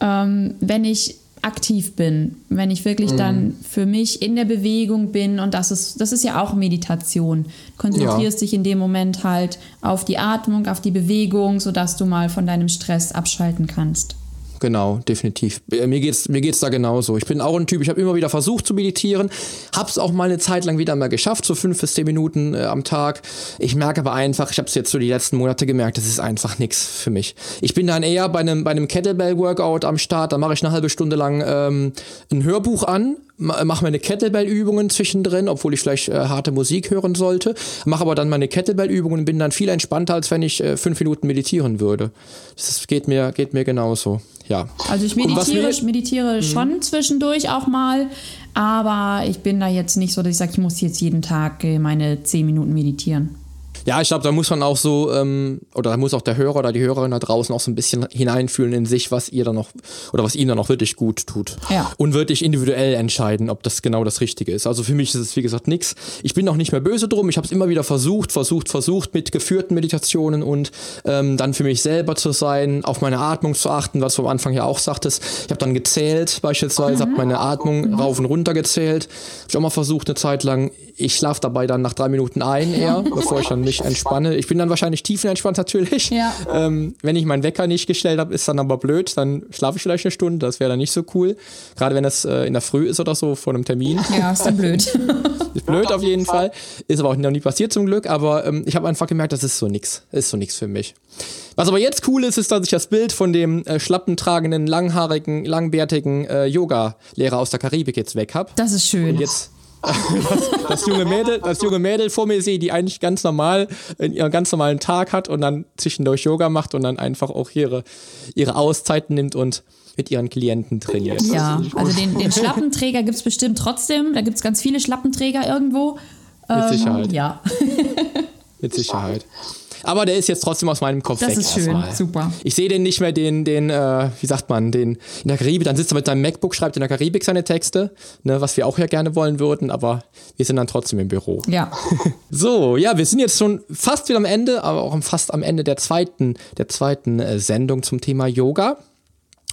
ähm, wenn ich aktiv bin, wenn ich wirklich mhm. dann für mich in der Bewegung bin und das ist, das ist ja auch Meditation. Konzentrierst ja. dich in dem Moment halt auf die Atmung, auf die Bewegung, sodass du mal von deinem Stress abschalten kannst genau, definitiv. Äh, mir geht's, mir geht's da genauso. Ich bin auch ein Typ, ich habe immer wieder versucht zu meditieren, hab's auch mal eine Zeit lang wieder mal geschafft, so fünf bis zehn Minuten äh, am Tag. Ich merke aber einfach, ich habe es jetzt so die letzten Monate gemerkt, das ist einfach nichts für mich. Ich bin dann eher bei einem, bei Kettlebell-Workout am Start, da mache ich eine halbe Stunde lang ähm, ein Hörbuch an, mache meine Kettlebell-Übungen zwischendrin, obwohl ich vielleicht äh, harte Musik hören sollte, mache aber dann meine Kettlebell-Übungen und bin dann viel entspannter, als wenn ich äh, fünf Minuten meditieren würde. Das geht mir, geht mir genauso ja. Also ich meditiere, ich meditiere mhm. schon zwischendurch auch mal, aber ich bin da jetzt nicht so, dass ich sage, ich muss jetzt jeden Tag äh, meine zehn Minuten meditieren. Ja, ich glaube, da muss man auch so, ähm, oder da muss auch der Hörer oder die Hörerin da draußen auch so ein bisschen hineinfühlen in sich, was ihr dann noch, oder was ihnen dann auch wirklich gut tut. Ja. Und wirklich individuell entscheiden, ob das genau das Richtige ist. Also für mich ist es, wie gesagt, nichts. Ich bin auch nicht mehr böse drum. Ich habe es immer wieder versucht, versucht, versucht mit geführten Meditationen und ähm, dann für mich selber zu sein, auf meine Atmung zu achten, was du am Anfang ja auch sagtest. Ich habe dann gezählt, beispielsweise, mhm. habe meine Atmung mhm. rauf und runter gezählt. Hab ich auch mal versucht, eine Zeit lang. Ich schlafe dabei dann nach drei Minuten ein eher, bevor ich dann mich entspanne. Ich bin dann wahrscheinlich tiefenentspannt natürlich. Ja. Ähm, wenn ich meinen Wecker nicht gestellt habe, ist dann aber blöd. Dann schlafe ich vielleicht eine Stunde. Das wäre dann nicht so cool. Gerade wenn das äh, in der Früh ist oder so vor einem Termin. Ja, ist dann blöd. ist blöd auf jeden Fall. Ist aber auch noch nie passiert zum Glück. Aber ähm, ich habe einfach gemerkt, das ist so nix. Ist so nix für mich. Was aber jetzt cool ist, ist, dass ich das Bild von dem äh, schlappentragenden, langhaarigen, langbärtigen äh, Yoga-Lehrer aus der Karibik jetzt weg habe. Das ist schön. Und jetzt das, das, junge Mädel, das junge Mädel vor mir sehe, die eigentlich ganz normal ihren ganz normalen Tag hat und dann zwischendurch Yoga macht und dann einfach auch ihre, ihre Auszeiten nimmt und mit ihren Klienten trainiert. Ja, also den, den Schlappenträger gibt es bestimmt trotzdem. Da gibt es ganz viele Schlappenträger irgendwo. Mit Sicherheit. Ähm, ja. Mit Sicherheit. Aber der ist jetzt trotzdem aus meinem Kopf das weg. Das ist schön, erstmal. super. Ich sehe den nicht mehr, den, den, äh, wie sagt man, den in der Karibik, dann sitzt er mit seinem MacBook, schreibt in der Karibik seine Texte, ne, was wir auch ja gerne wollen würden, aber wir sind dann trotzdem im Büro. Ja. so, ja, wir sind jetzt schon fast wieder am Ende, aber auch fast am Ende der zweiten, der zweiten äh, Sendung zum Thema Yoga.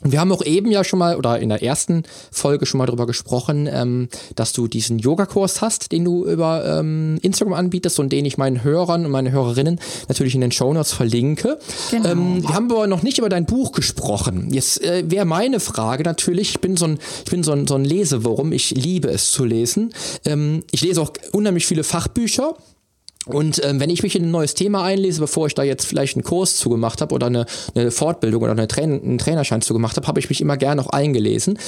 Wir haben auch eben ja schon mal oder in der ersten Folge schon mal darüber gesprochen, ähm, dass du diesen Yogakurs hast, den du über ähm, Instagram anbietest und den ich meinen Hörern und meine Hörerinnen natürlich in den Shownotes verlinke. Genau. Ähm, wir haben aber noch nicht über dein Buch gesprochen. Jetzt äh, wäre meine Frage natürlich, ich bin so ein, ich bin so ein, so ein Lesewurm, ich liebe es zu lesen. Ähm, ich lese auch unheimlich viele Fachbücher und ähm, wenn ich mich in ein neues Thema einlese, bevor ich da jetzt vielleicht einen Kurs zugemacht habe oder eine, eine Fortbildung oder eine Train einen Trainerschein zugemacht habe, habe ich mich immer gern noch eingelesen.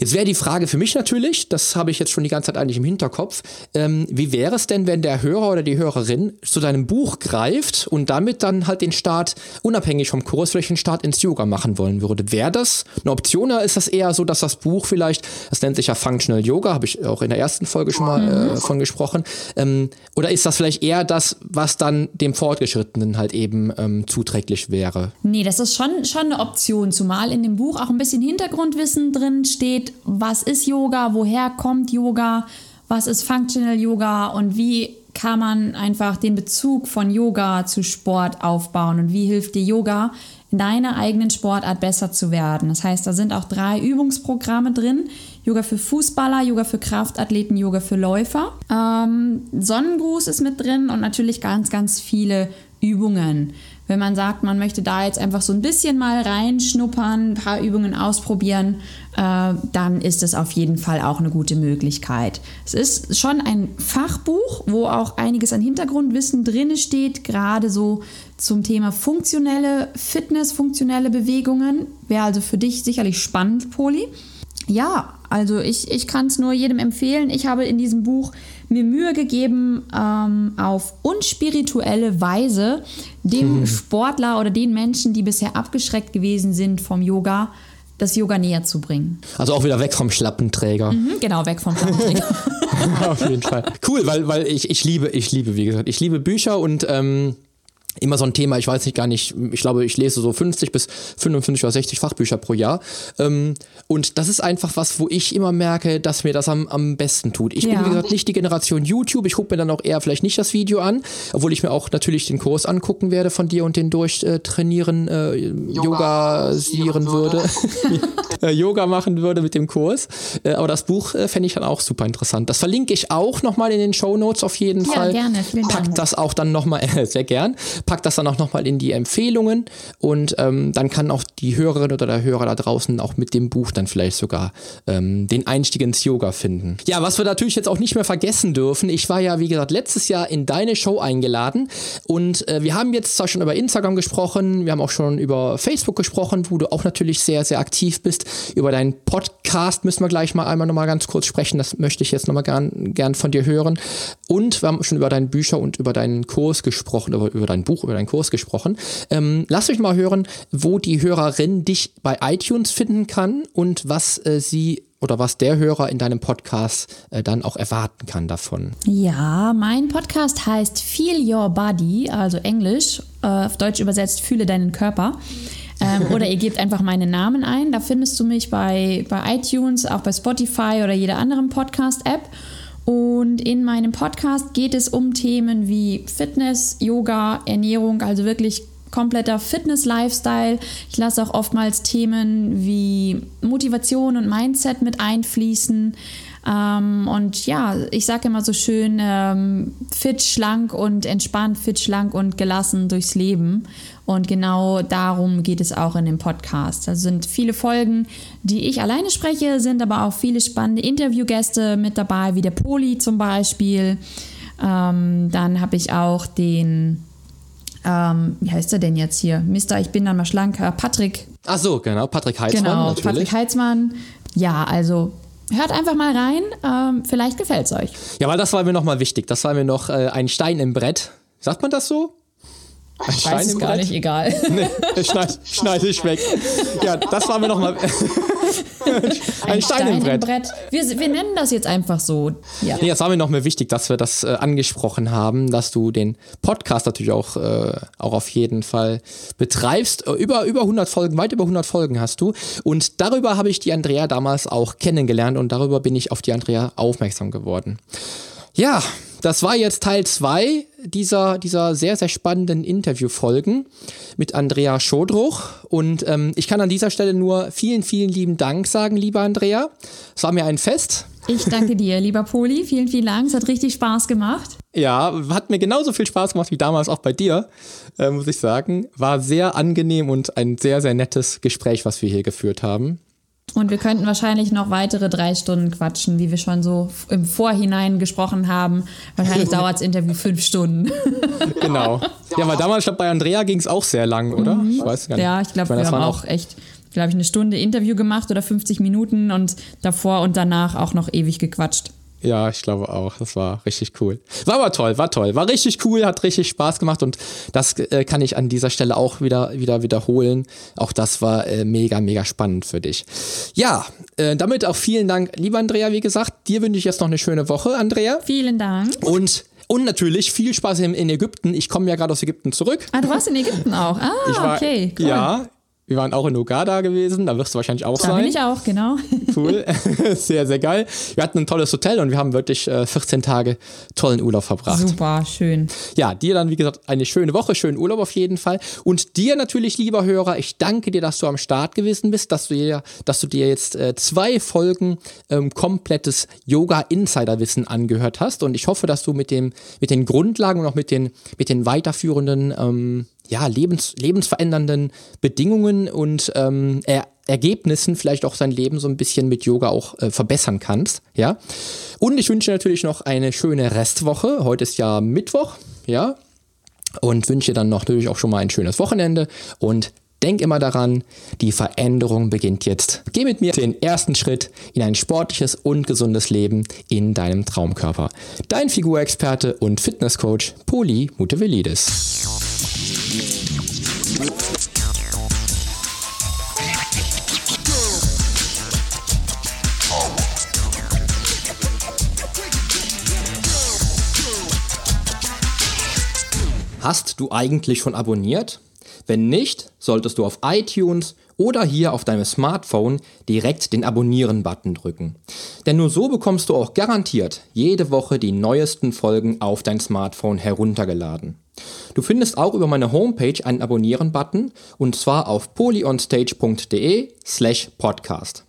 Jetzt wäre die Frage für mich natürlich, das habe ich jetzt schon die ganze Zeit eigentlich im Hinterkopf, ähm, wie wäre es denn, wenn der Hörer oder die Hörerin zu deinem Buch greift und damit dann halt den Start, unabhängig vom Kurs, vielleicht den Start ins Yoga machen wollen würde? Wäre das eine Option oder ist das eher so, dass das Buch vielleicht, das nennt sich ja Functional Yoga, habe ich auch in der ersten Folge schon mal äh, von gesprochen, ähm, oder ist das vielleicht eher das, was dann dem Fortgeschrittenen halt eben ähm, zuträglich wäre? Nee, das ist schon, schon eine Option, zumal in dem Buch auch ein bisschen Hintergrundwissen drin steht, was ist Yoga, woher kommt Yoga, was ist Functional Yoga und wie kann man einfach den Bezug von Yoga zu Sport aufbauen und wie hilft dir Yoga in deiner eigenen Sportart besser zu werden. Das heißt, da sind auch drei Übungsprogramme drin. Yoga für Fußballer, Yoga für Kraftathleten, Yoga für Läufer. Ähm, Sonnengruß ist mit drin und natürlich ganz, ganz viele Übungen. Wenn man sagt, man möchte da jetzt einfach so ein bisschen mal reinschnuppern, ein paar Übungen ausprobieren, äh, dann ist es auf jeden Fall auch eine gute Möglichkeit. Es ist schon ein Fachbuch, wo auch einiges an Hintergrundwissen drin steht, gerade so zum Thema funktionelle Fitness, funktionelle Bewegungen. Wäre also für dich sicherlich spannend, Poli. Ja, also ich, ich kann es nur jedem empfehlen. Ich habe in diesem Buch mir Mühe gegeben, ähm, auf unspirituelle Weise dem mhm. Sportler oder den Menschen, die bisher abgeschreckt gewesen sind vom Yoga, das Yoga näher zu bringen. Also auch wieder weg vom Schlappenträger. Mhm, genau, weg vom Schlappenträger. Auf jeden Fall. Cool, weil, weil ich, ich liebe, ich liebe, wie gesagt, ich liebe Bücher und ähm, immer so ein Thema, ich weiß nicht gar nicht, ich glaube, ich lese so 50 bis 55 oder 60 Fachbücher pro Jahr. Ähm, und das ist einfach was, wo ich immer merke, dass mir das am, am besten tut. Ich Ja. bin, wie gesagt, nicht die Generation YouTube. Ich gucke mir dann auch eher vielleicht nicht das Video an, obwohl ich mir auch natürlich den Kurs angucken werde von dir und den durchtrainieren, äh, Yoga-sieren würde. äh, Yoga machen würde mit dem Kurs. Äh, aber das Buch äh, fände ich dann auch super interessant. Das verlinke ich auch nochmal in den Show Notes auf jeden Ja, Fall. gerne. Vielen Pack Dank. das auch dann nochmal, äh, sehr gern, pack das dann auch nochmal in die Empfehlungen und ähm, dann kann auch die Hörerin oder der Hörer da draußen auch mit dem Buch dann vielleicht sogar ähm, den Einstieg ins Yoga finden. Ja, was wir natürlich jetzt auch nicht mehr vergessen dürfen, ich war ja, wie gesagt, letztes Jahr in deine Show eingeladen und äh, wir haben jetzt zwar schon über Instagram gesprochen, wir haben auch schon über Facebook gesprochen, wo du auch natürlich sehr, sehr aktiv bist. Über deinen Podcast müssen wir gleich mal einmal nochmal ganz kurz sprechen, das möchte ich jetzt nochmal gern, gern von dir hören. Und wir haben schon über deine Bücher und über deinen Kurs gesprochen, über, über dein Buch, über deinen Kurs gesprochen. Ähm, lass mich mal hören, wo die Hörerin dich bei iTunes finden kann und was äh, sie oder was der Hörer in deinem Podcast äh, dann auch erwarten kann davon. Ja, mein Podcast heißt Feel Your Body, also Englisch, äh, auf Deutsch übersetzt Fühle deinen Körper. Ähm, oder ihr gebt einfach meinen Namen ein. Da findest du mich bei, bei iTunes, auch bei Spotify oder jeder anderen Podcast-App. Und in meinem Podcast geht es um Themen wie Fitness, Yoga, Ernährung, also wirklich kompletter Fitness-Lifestyle. Ich lasse auch oftmals Themen wie Motivation und Mindset mit einfließen. Ähm, und ja, ich sage immer so schön, ähm, fit, schlank und entspannt, fit, schlank und gelassen durchs Leben. Und genau darum geht es auch in dem Podcast. Da sind viele Folgen, die ich alleine spreche, sind aber auch viele spannende Interviewgäste mit dabei, wie der Poli zum Beispiel. Ähm, dann habe ich auch den, ähm, wie heißt er denn jetzt hier? Mister, ich bin dann mal schlanker, Patrick Ach so, genau, Patrick Heitzmann Genau, natürlich. Patrick Heitzmann. Ja, also hört einfach mal rein. Ähm, vielleicht gefällt es euch. Ja, weil das war mir nochmal wichtig. Das war mir noch äh, ein Stein im Brett. Sagt man das so? Ein Ich weiß es gar nicht, egal. Nee, schneid, schneid ich weg. Ja, das war mir nochmal. ein, Stein, im Brett. Wir, wir nennen das jetzt einfach so. Ja. Nee, das war mir noch mehr wichtig, dass wir das äh, angesprochen haben, dass du den Podcast natürlich auch, äh, auch auf jeden Fall betreibst. Äh, Über, über 100 Folgen, weit über 100 Folgen hast du. Und darüber habe ich die Andrea damals auch kennengelernt und darüber bin ich auf die Andrea aufmerksam geworden. Ja, das war jetzt Teil 2 dieser, dieser sehr, sehr spannenden Interviewfolgen mit Andrea Schodruch. Und ähm, ich kann an dieser Stelle nur vielen, vielen lieben Dank sagen, liebe Andrea. Es war mir ein Fest. Ich danke dir, lieber Poli. Vielen, vielen Dank. Es hat richtig Spaß gemacht. Ja, hat mir genauso viel Spaß gemacht wie damals auch bei dir, äh, muss ich sagen. War sehr angenehm und ein sehr, sehr nettes Gespräch, was wir hier geführt haben. Und wir könnten wahrscheinlich noch weitere drei Stunden quatschen, wie wir schon so im Vorhinein gesprochen haben. Wahrscheinlich dauert das Interview fünf Stunden. Genau. Ja, weil damals, ich glaube, bei Andrea ging es auch sehr lang, oder? Ich weiß gar nicht. Ja, ich glaube, wir haben auch echt, glaube ich, eine Stunde Interview gemacht oder 50 Minuten und davor und danach auch noch ewig gequatscht. Ja, ich glaube auch. Das war richtig cool. War aber toll, war toll. War richtig cool, hat richtig Spaß gemacht und das äh, kann ich an dieser Stelle auch wieder, wieder wiederholen. Auch das war äh, mega, mega spannend für dich. Ja, äh, damit auch vielen Dank, lieber Andrea, wie gesagt. Dir wünsche ich jetzt noch eine schöne Woche, Andrea. Vielen Dank. Und, und natürlich viel Spaß in, Ägypten. Ich komme ja gerade aus Ägypten zurück. Ah, du warst in Ägypten auch. Ah, war, okay. Cool. Ja, wir waren auch in Uganda gewesen. Da wirst du wahrscheinlich auch Da sein. bin ich auch, genau. Cool, sehr, sehr geil. Wir hatten ein tolles Hotel und wir haben wirklich äh, 14 Tage tollen Urlaub verbracht. Super, schön. Ja, dir dann, wie gesagt, eine schöne Woche, schönen Urlaub auf jeden Fall. Und dir natürlich, lieber Hörer, ich danke dir, dass du am Start gewesen bist, dass du dir, dass du dir jetzt äh, zwei Folgen ähm, komplettes Yoga-Insider-Wissen angehört hast. Und ich hoffe, dass du mit, dem, mit den Grundlagen und auch mit den, mit den weiterführenden ähm, ja, lebens, lebensverändernden Bedingungen und ähm, er Ergebnissen vielleicht auch sein Leben so ein bisschen mit Yoga auch äh, verbessern kannst, ja. Und ich wünsche natürlich noch eine schöne Restwoche. Heute ist ja Mittwoch, ja. Und wünsche dann noch natürlich auch schon mal ein schönes Wochenende und Denk immer daran, die Veränderung beginnt jetzt. Geh mit mir den ersten Schritt in ein sportliches und gesundes Leben in deinem Traumkörper. Dein Figurexperte und Fitnesscoach Poli Mutevelidis. Hast du eigentlich schon abonniert? Wenn nicht, solltest du auf iTunes oder hier auf deinem Smartphone direkt den Abonnieren-Button drücken. Denn nur so bekommst du auch garantiert jede Woche die neuesten Folgen auf dein Smartphone heruntergeladen. Du findest auch über meine Homepage einen Abonnieren-Button und zwar auf polyonstage.de slash podcast.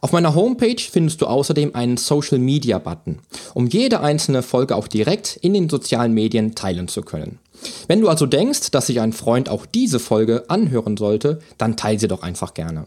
Auf meiner Homepage findest du außerdem einen Social Media Button, um jede einzelne Folge auch direkt in den sozialen Medien teilen zu können. Wenn du also denkst, dass sich ein Freund auch diese Folge anhören sollte, dann teile sie doch einfach gerne.